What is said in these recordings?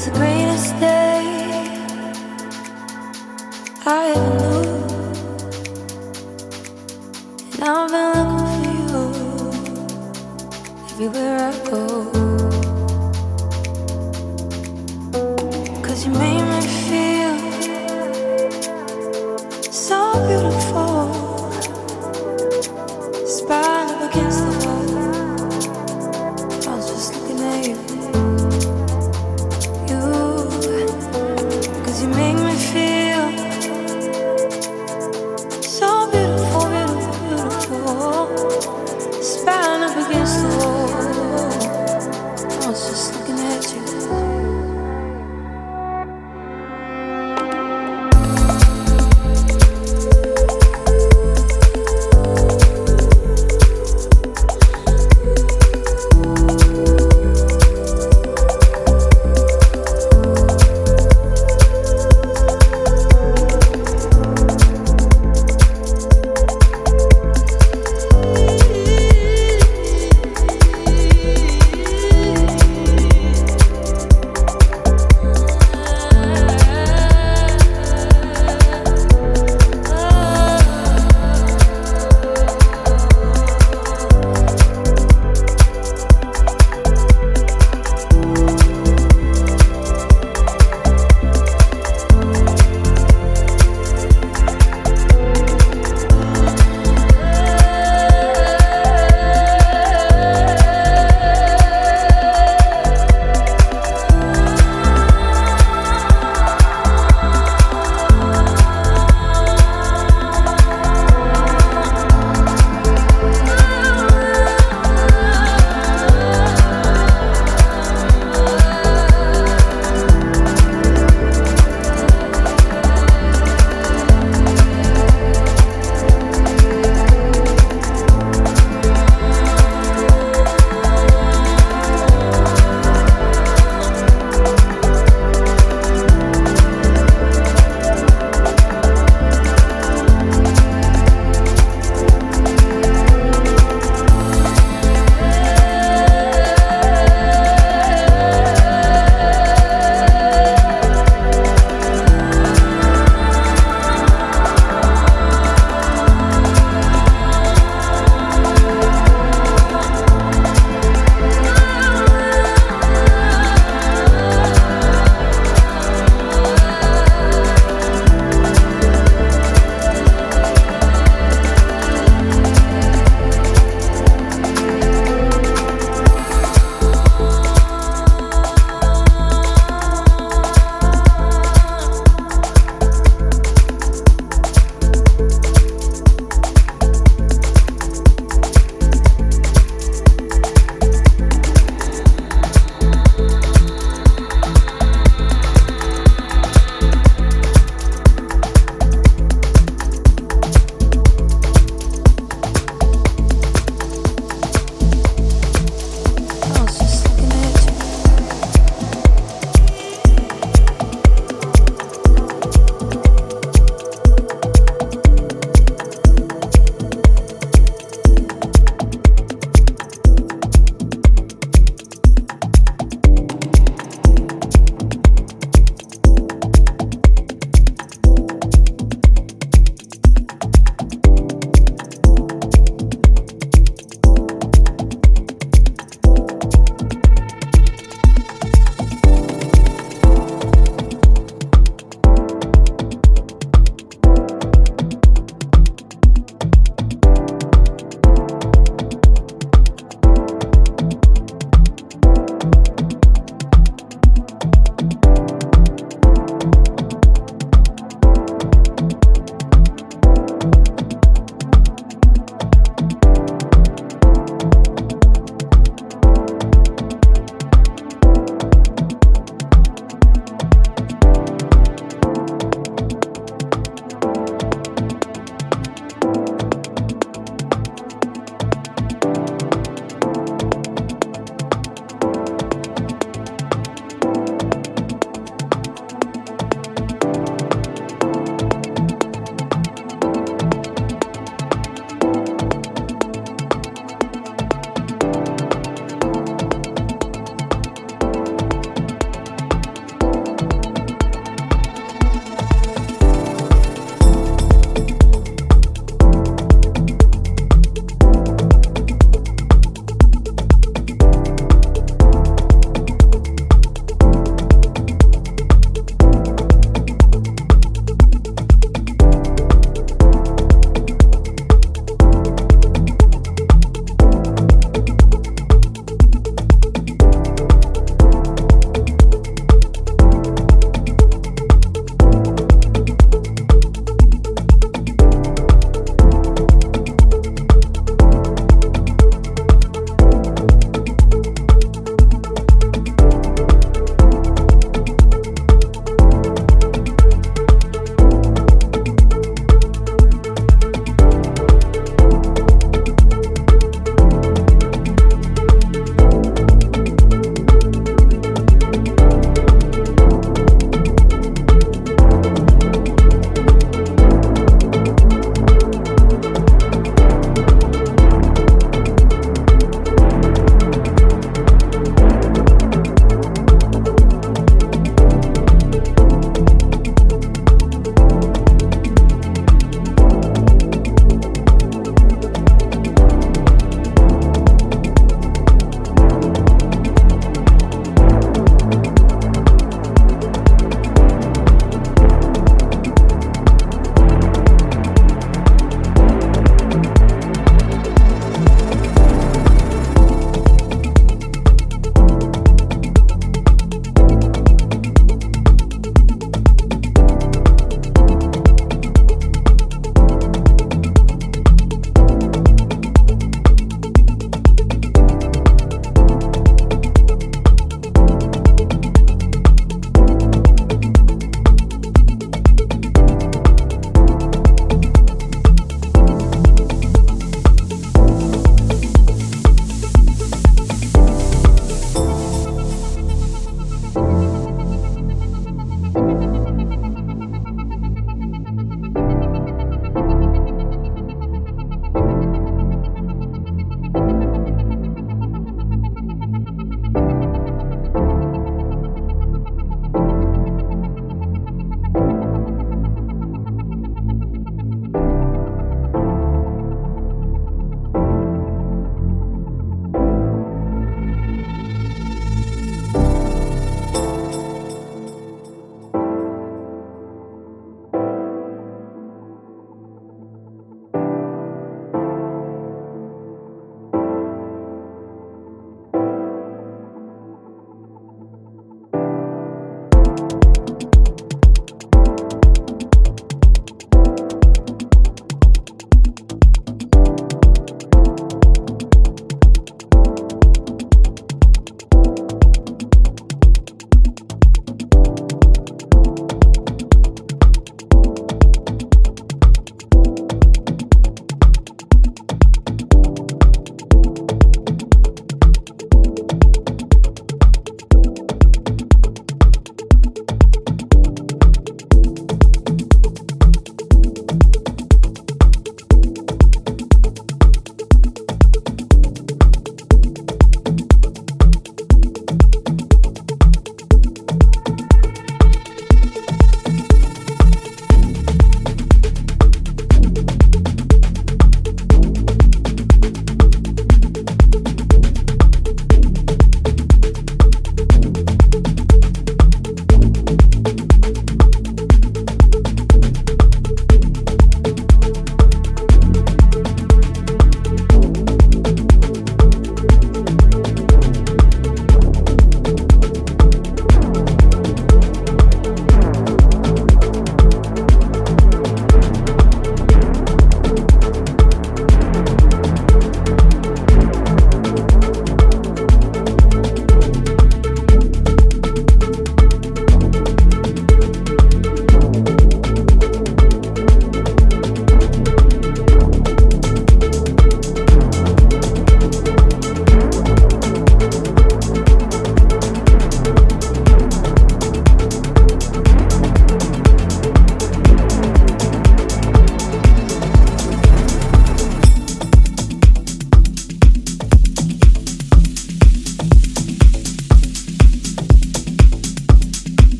was the greatest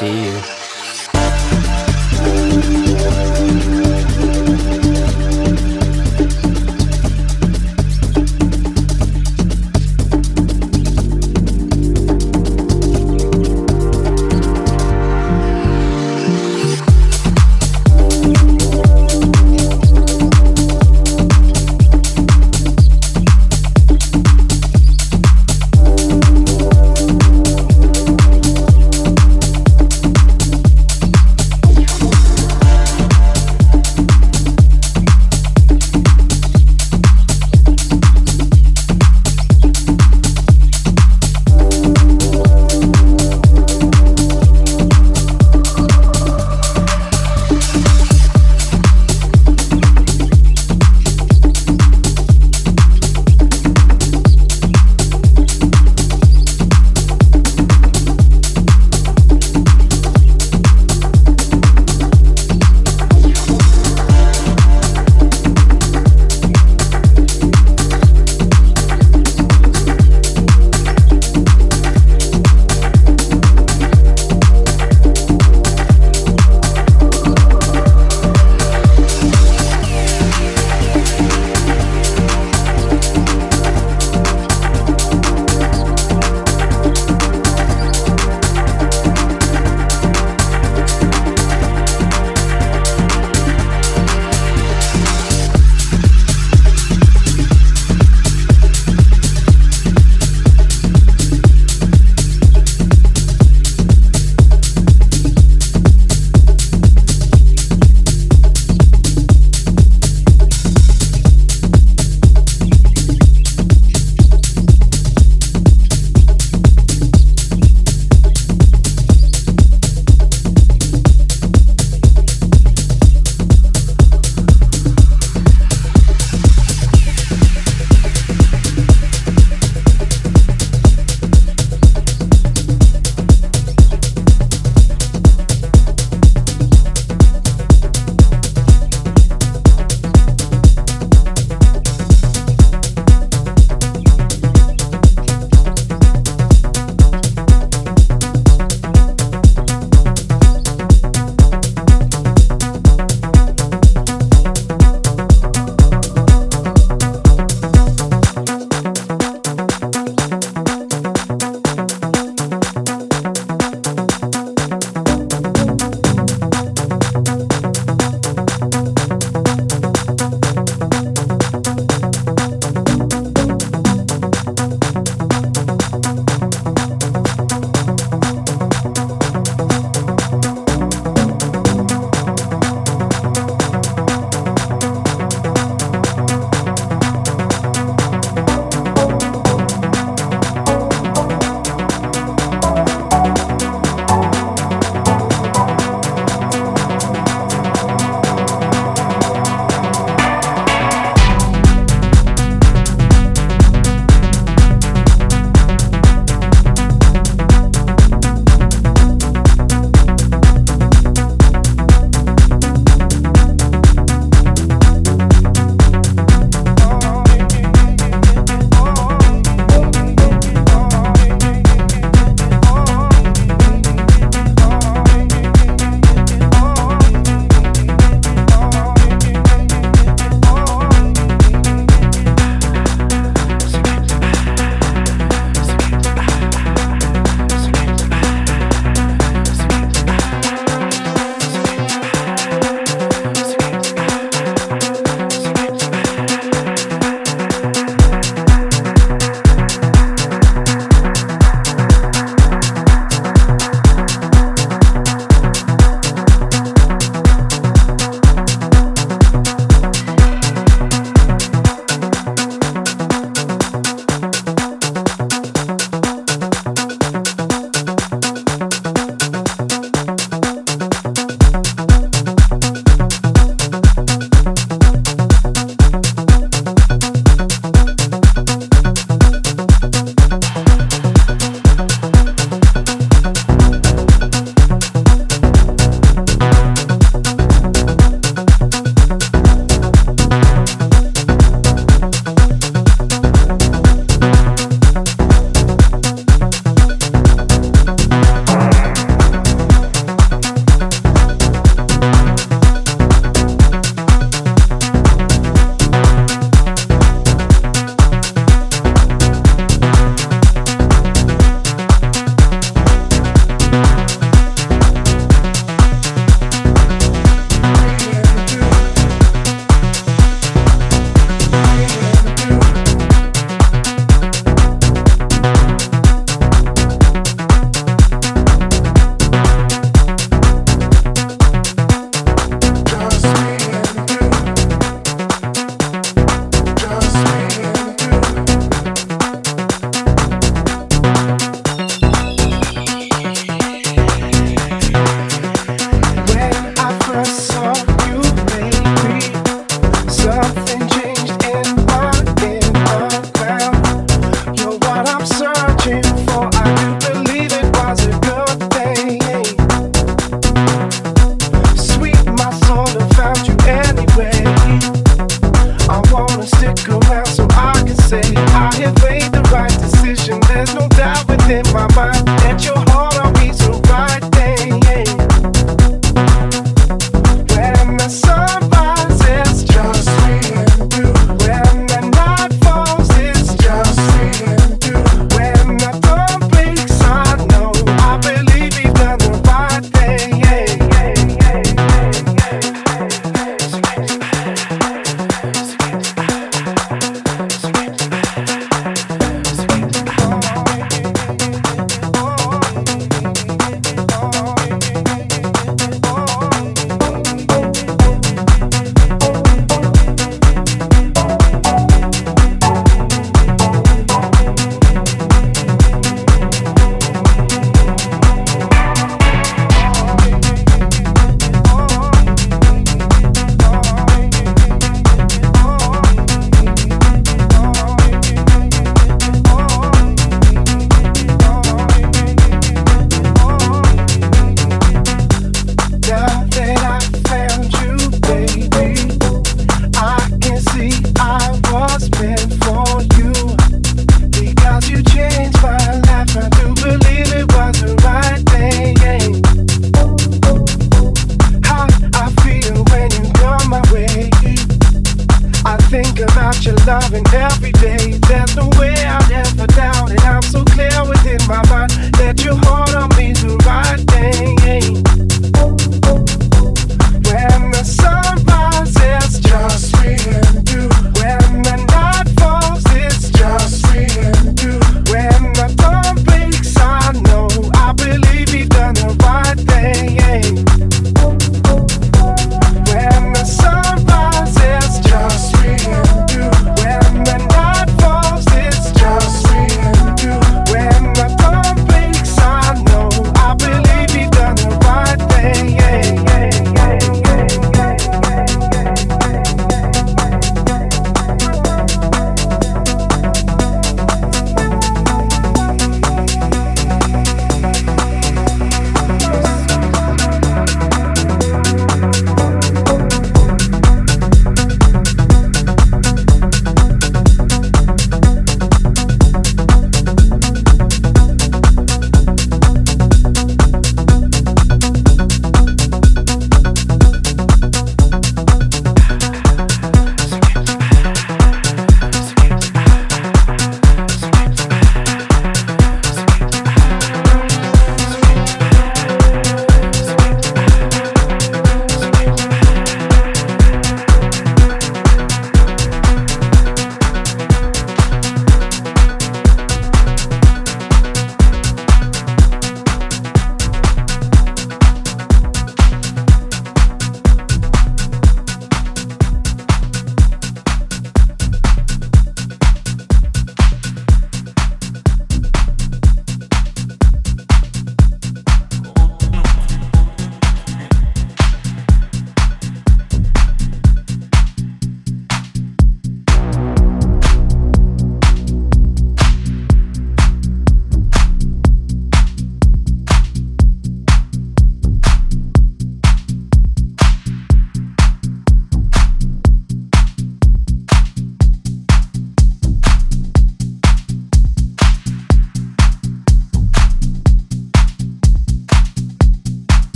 see you.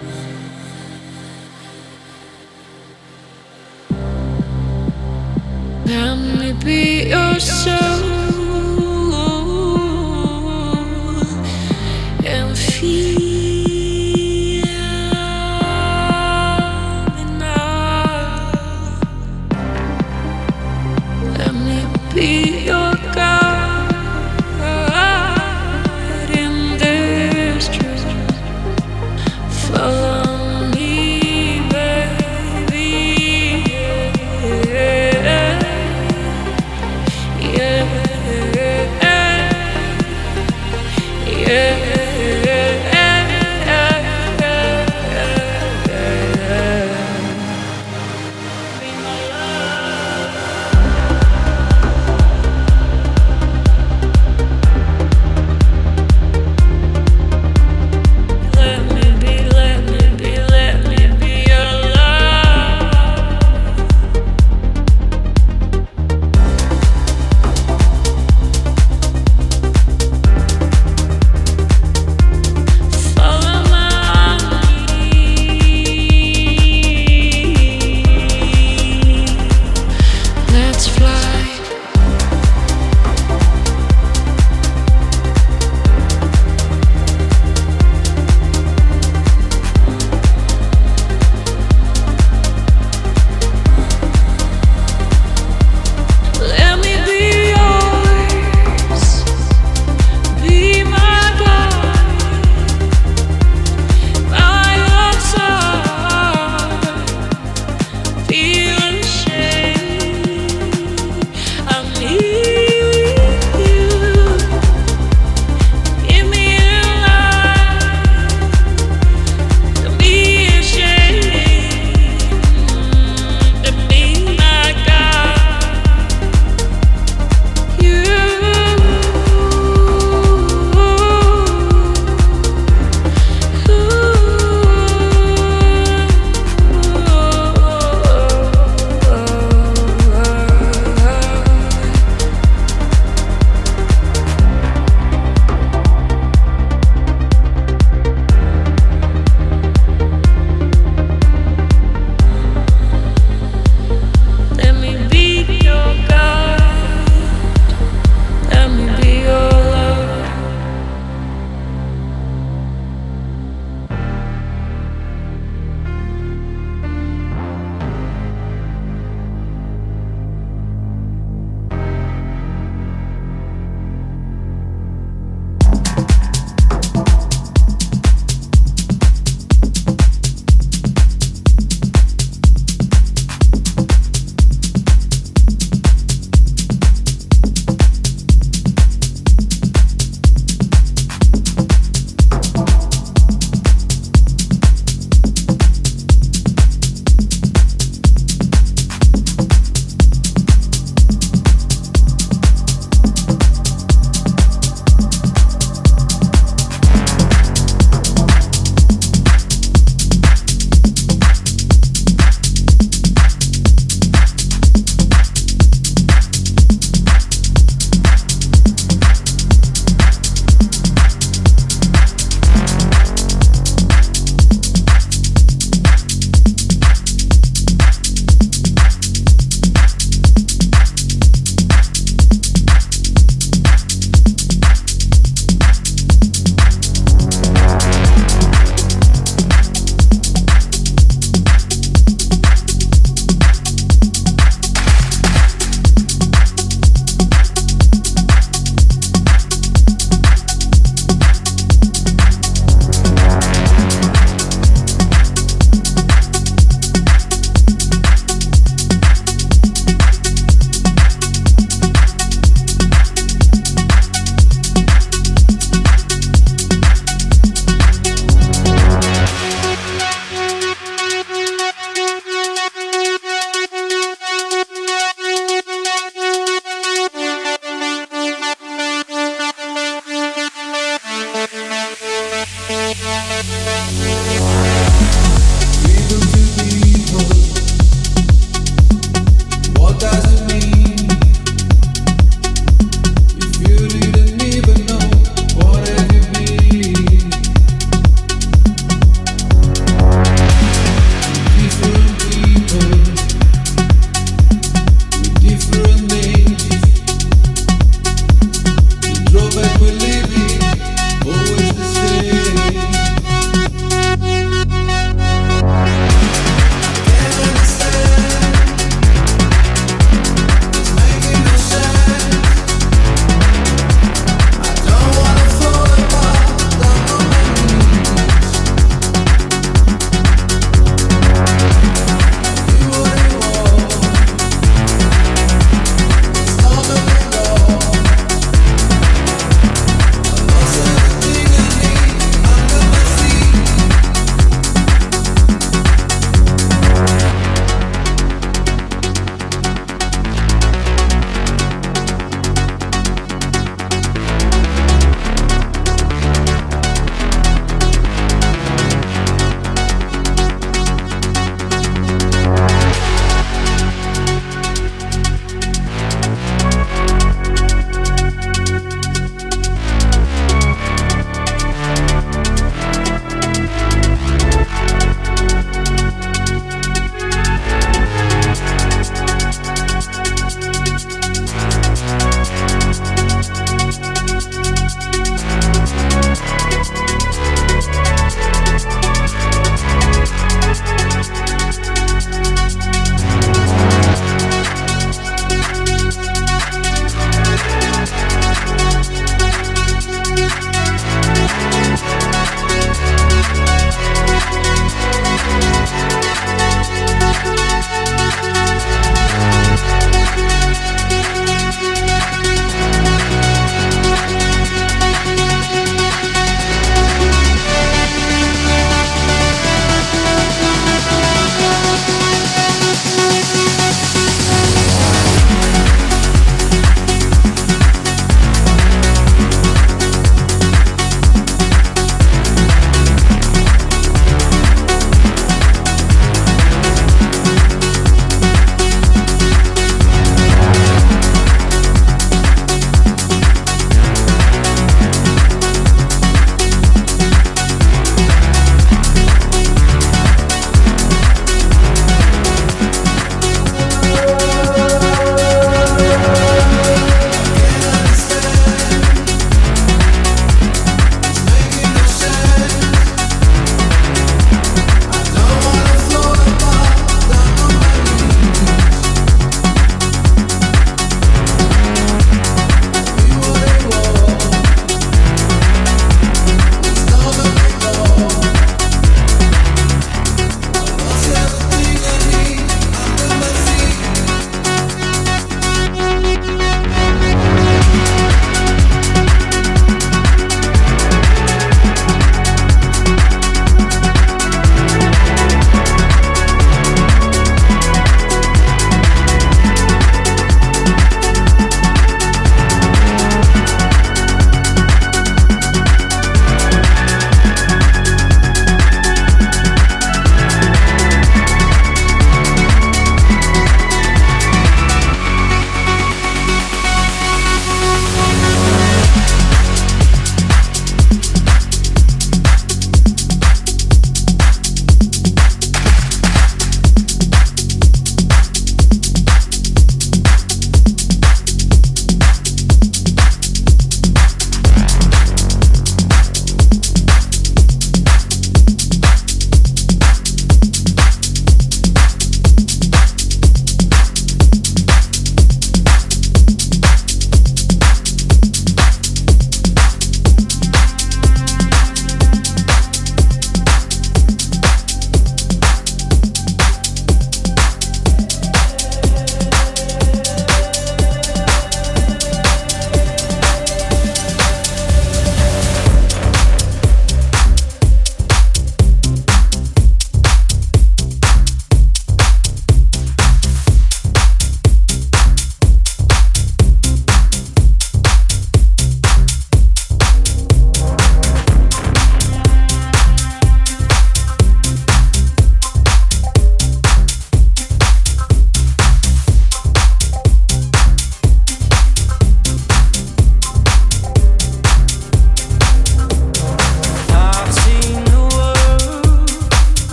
Let me be your show.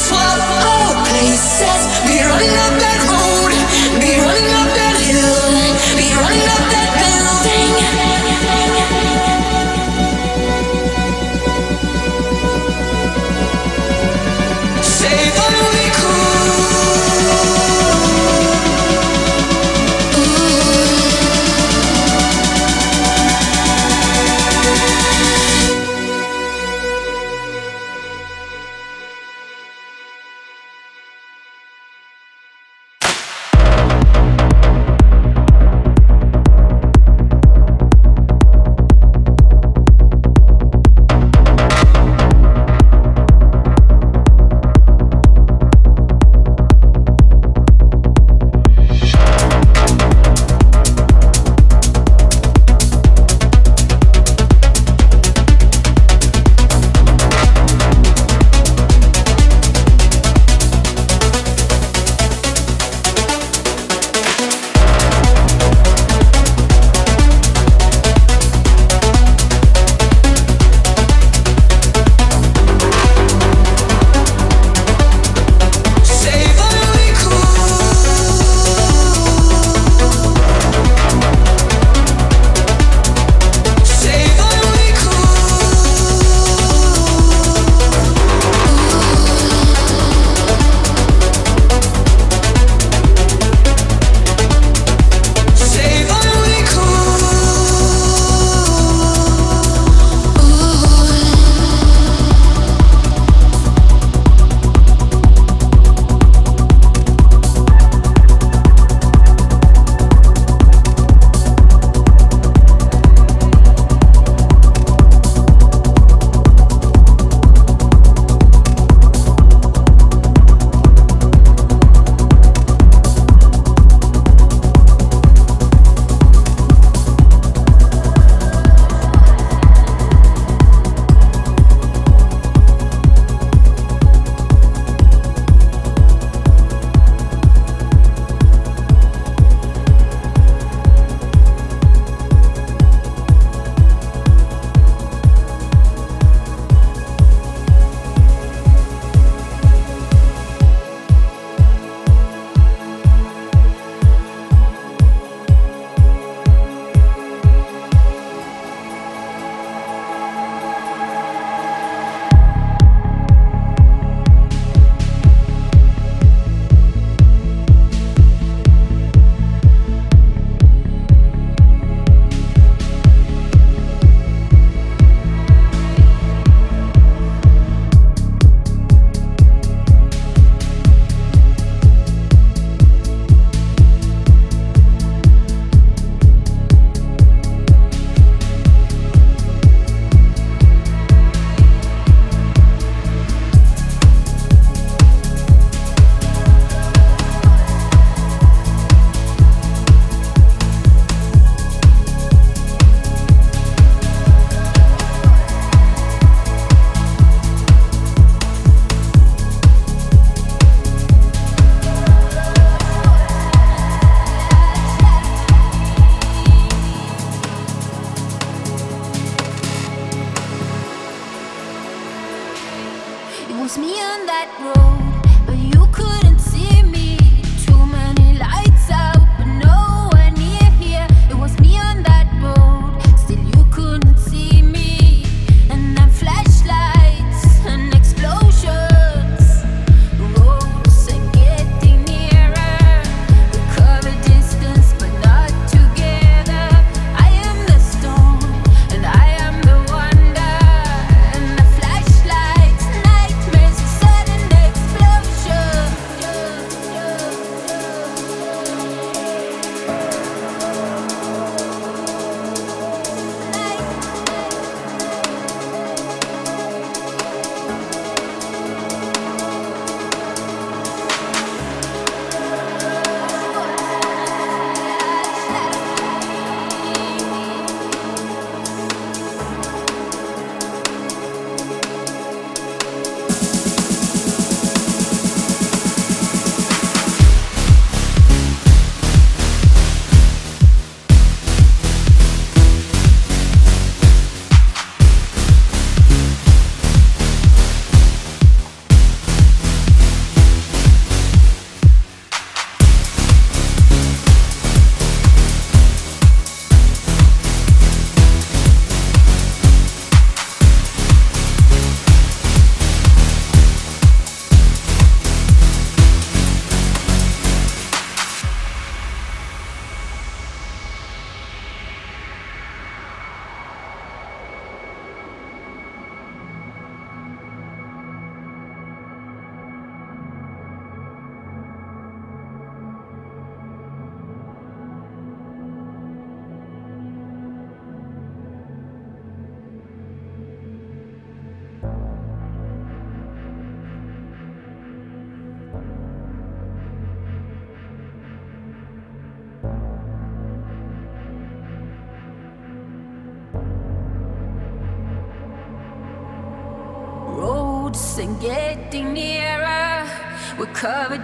Explode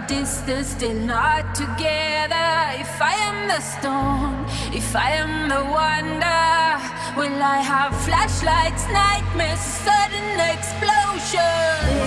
distance, still not together. If I am the storm, if I am the wonder, will I have flashlights, nightmares, sudden explosion?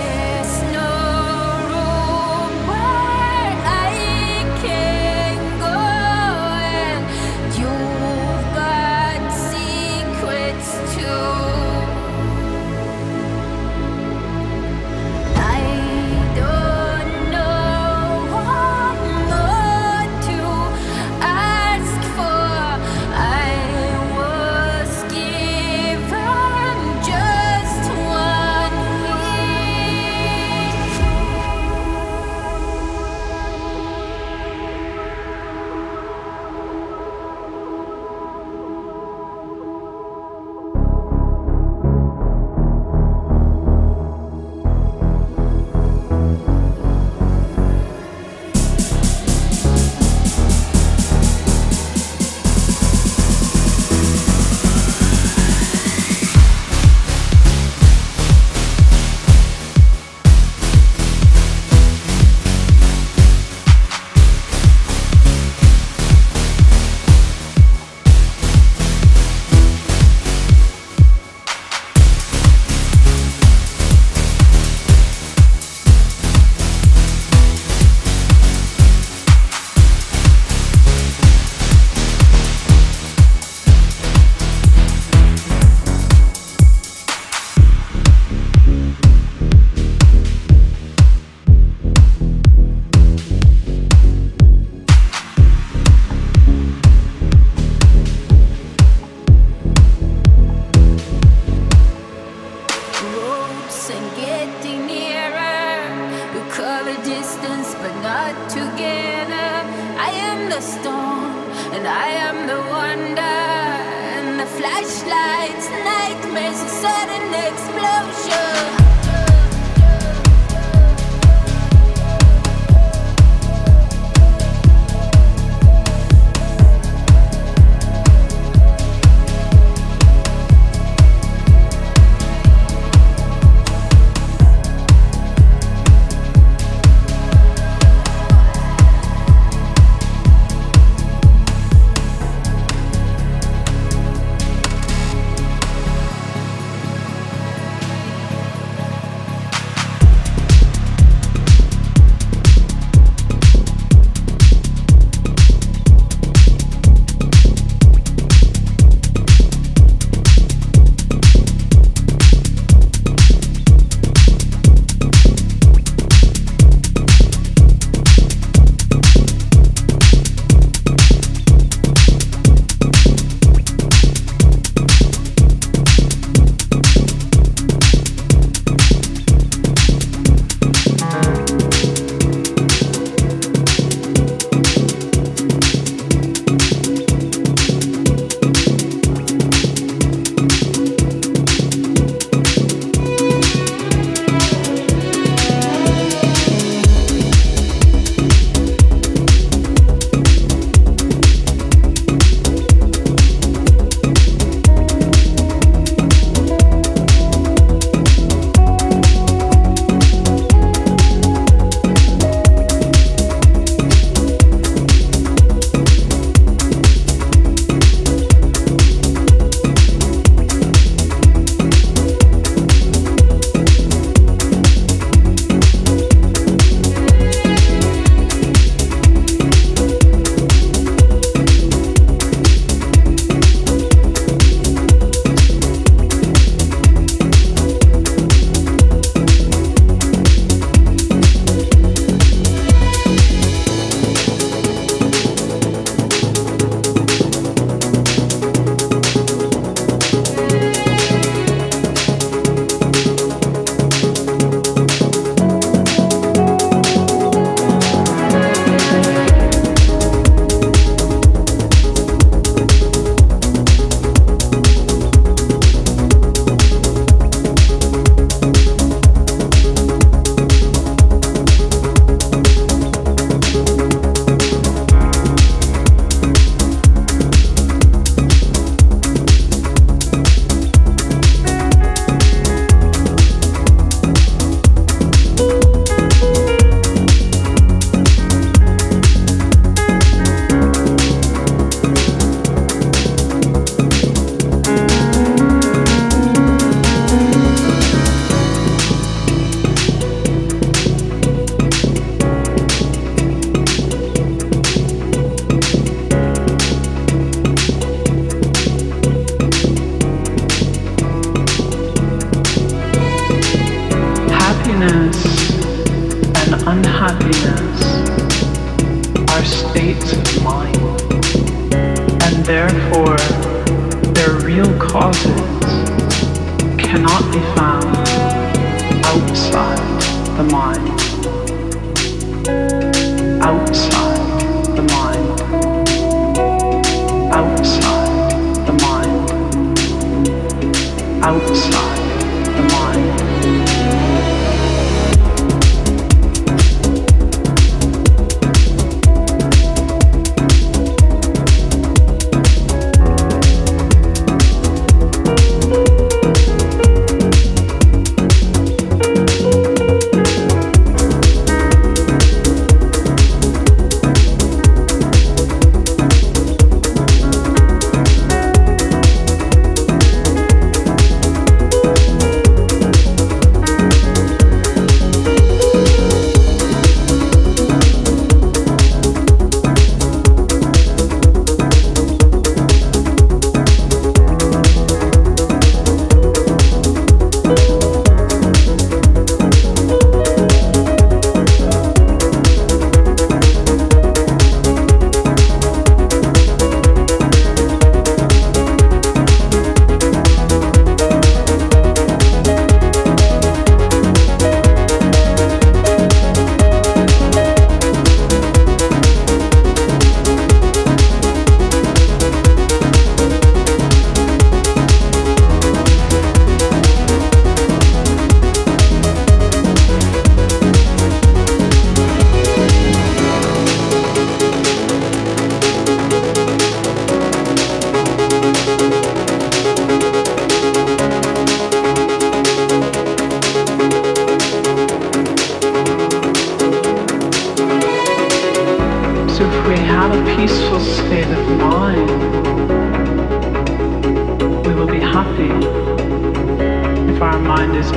Let's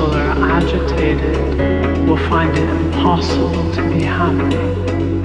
or agitated, we'll find it impossible to be so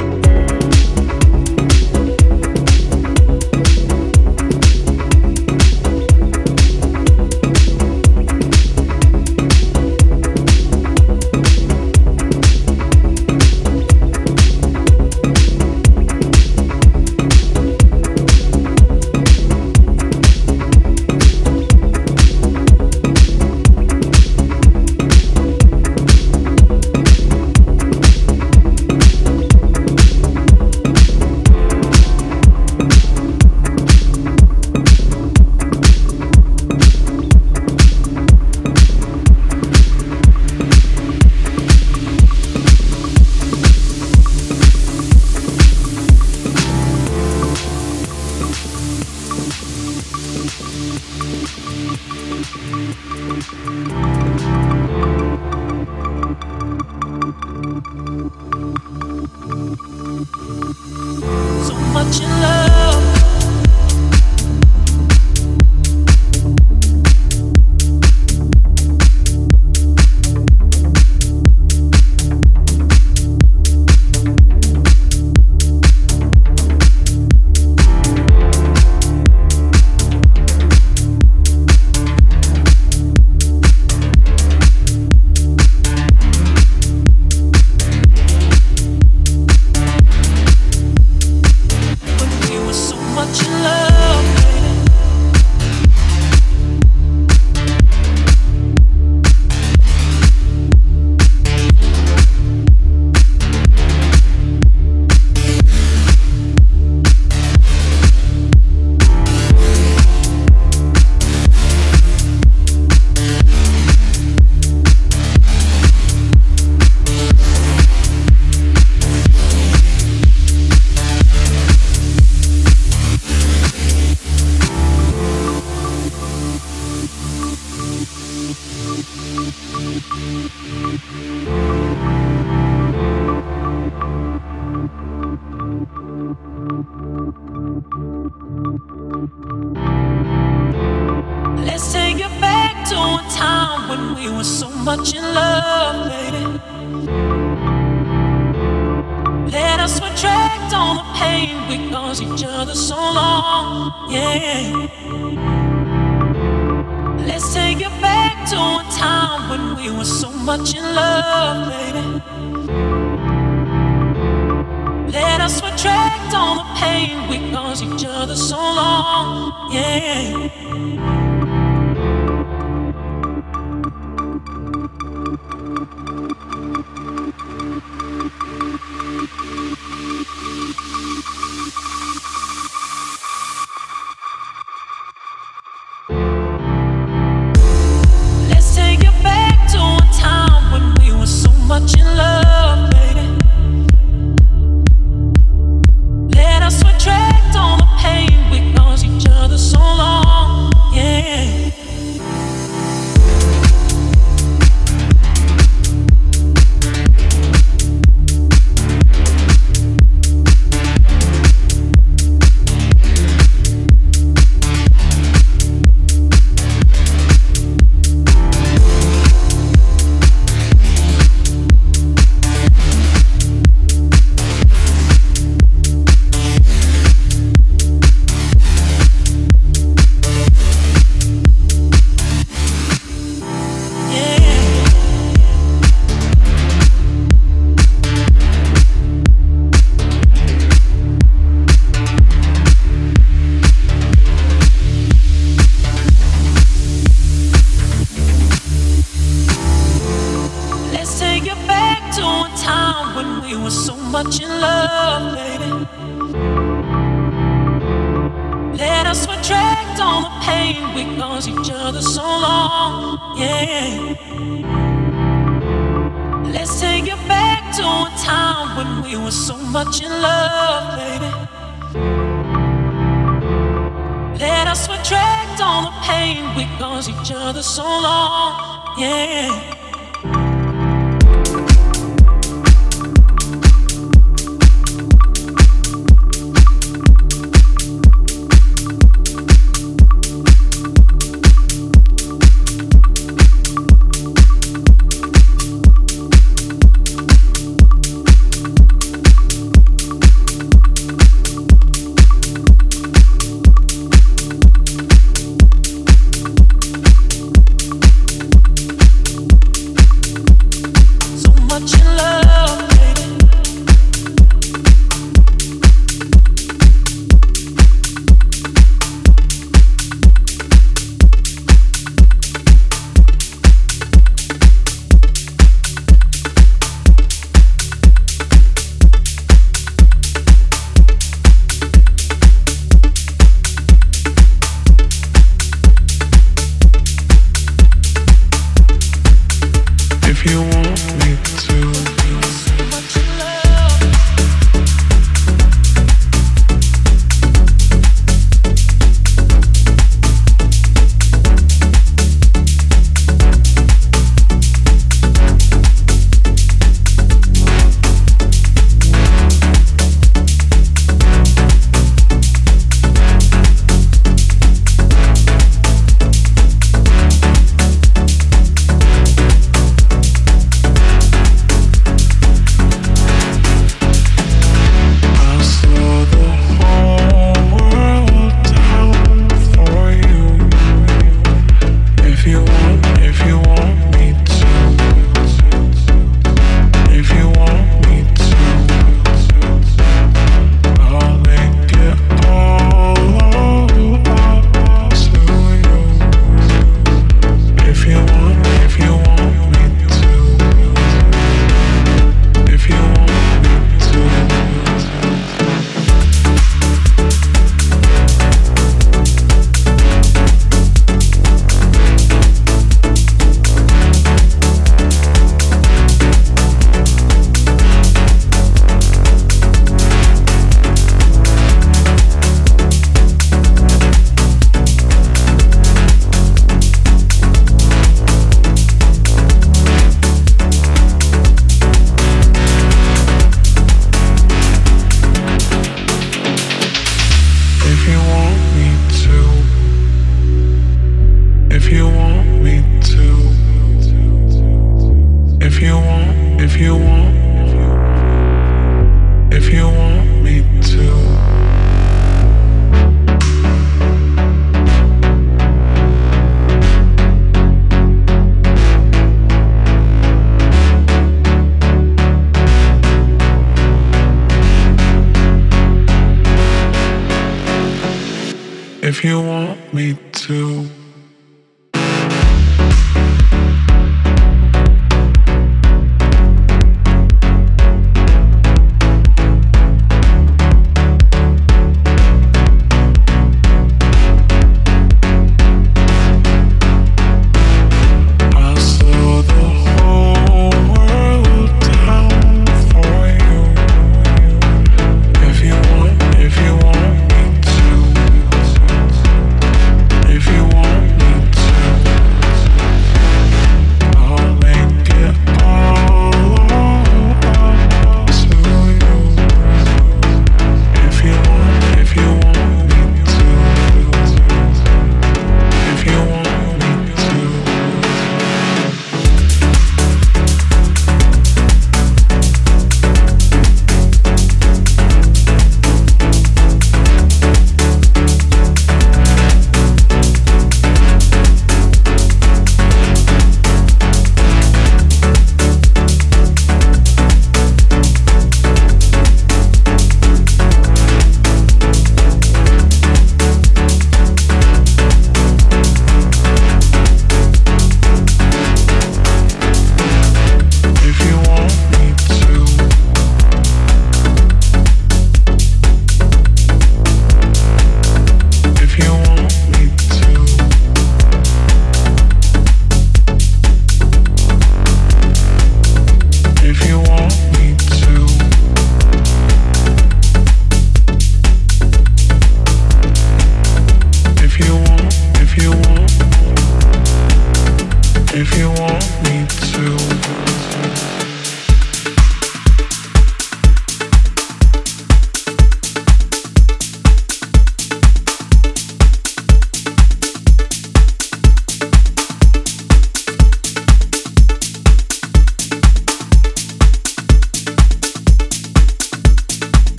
we caused each other so long. Yeah. Let's take it back to a time when we were so much in love, baby. Let us retract all the pain we caused each other so long. Yeah.